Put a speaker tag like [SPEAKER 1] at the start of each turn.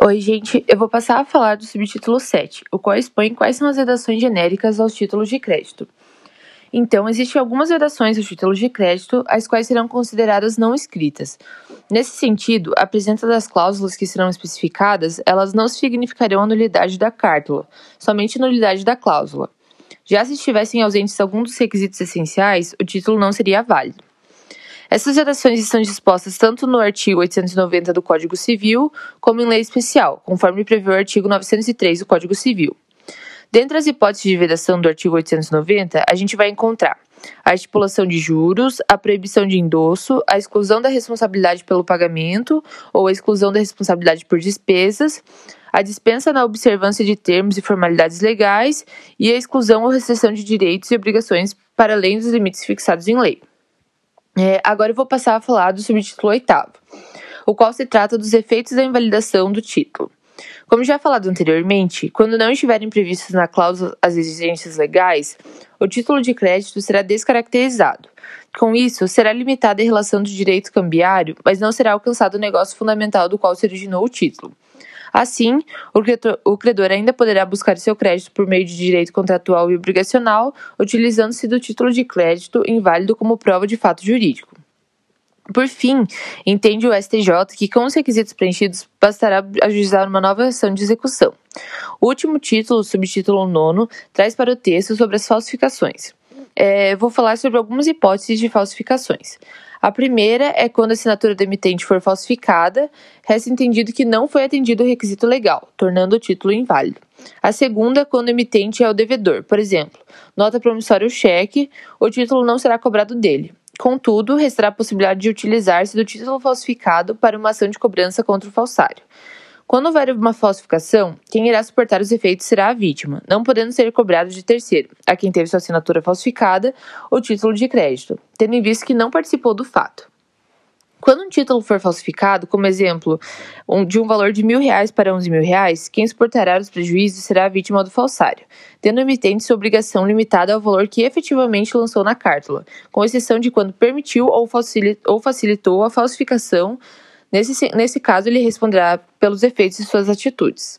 [SPEAKER 1] Oi, gente. Eu vou passar a falar do subtítulo 7, o qual expõe quais são as redações genéricas aos títulos de crédito. Então, existem algumas redações aos títulos de crédito, as quais serão consideradas não escritas. Nesse sentido, a presença das cláusulas que serão especificadas, elas não significarão a nulidade da cártula, somente a nulidade da cláusula. Já se estivessem ausentes alguns dos requisitos essenciais, o título não seria válido. Essas redações estão dispostas tanto no artigo 890 do Código Civil, como em lei especial, conforme prevê o artigo 903 do Código Civil. Dentre as hipóteses de vedação do artigo 890, a gente vai encontrar a estipulação de juros, a proibição de endosso, a exclusão da responsabilidade pelo pagamento ou a exclusão da responsabilidade por despesas, a dispensa na observância de termos e formalidades legais e a exclusão ou restrição de direitos e obrigações para além dos limites fixados em lei. É, agora eu vou passar a falar do subtítulo oitavo, o qual se trata dos efeitos da invalidação do título. Como já falado anteriormente, quando não estiverem previstas na cláusula as exigências legais, o título de crédito será descaracterizado. Com isso, será limitada a relação do direito cambiário, mas não será alcançado o negócio fundamental do qual se originou o título. Assim, o credor, ainda poderá buscar seu crédito por meio de direito contratual e obrigacional, utilizando-se do título de crédito inválido como prova de fato jurídico. Por fim, entende o STJ que, com os requisitos preenchidos, bastará ajuizar uma nova ação de execução. O último título, subtítulo nono, traz para o texto sobre as falsificações. É, vou falar sobre algumas hipóteses de falsificações. A primeira é quando a assinatura do emitente for falsificada, resta entendido que não foi atendido o requisito legal, tornando o título inválido. A segunda, quando o emitente é o devedor, por exemplo, nota promissória ou cheque, o título não será cobrado dele. Contudo, restará a possibilidade de utilizar-se do título falsificado para uma ação de cobrança contra o falsário. Quando houver uma falsificação, quem irá suportar os efeitos será a vítima, não podendo ser cobrado de terceiro, a quem teve sua assinatura falsificada ou título de crédito, tendo em vista que não participou do fato. Quando um título for falsificado, como exemplo, um, de um valor de mil reais para onze mil reais, quem suportará os prejuízos será a vítima do falsário, tendo o emitente sua obrigação limitada ao valor que efetivamente lançou na cártula, com exceção de quando permitiu ou facilitou a falsificação Nesse, nesse caso, ele responderá pelos efeitos de suas atitudes.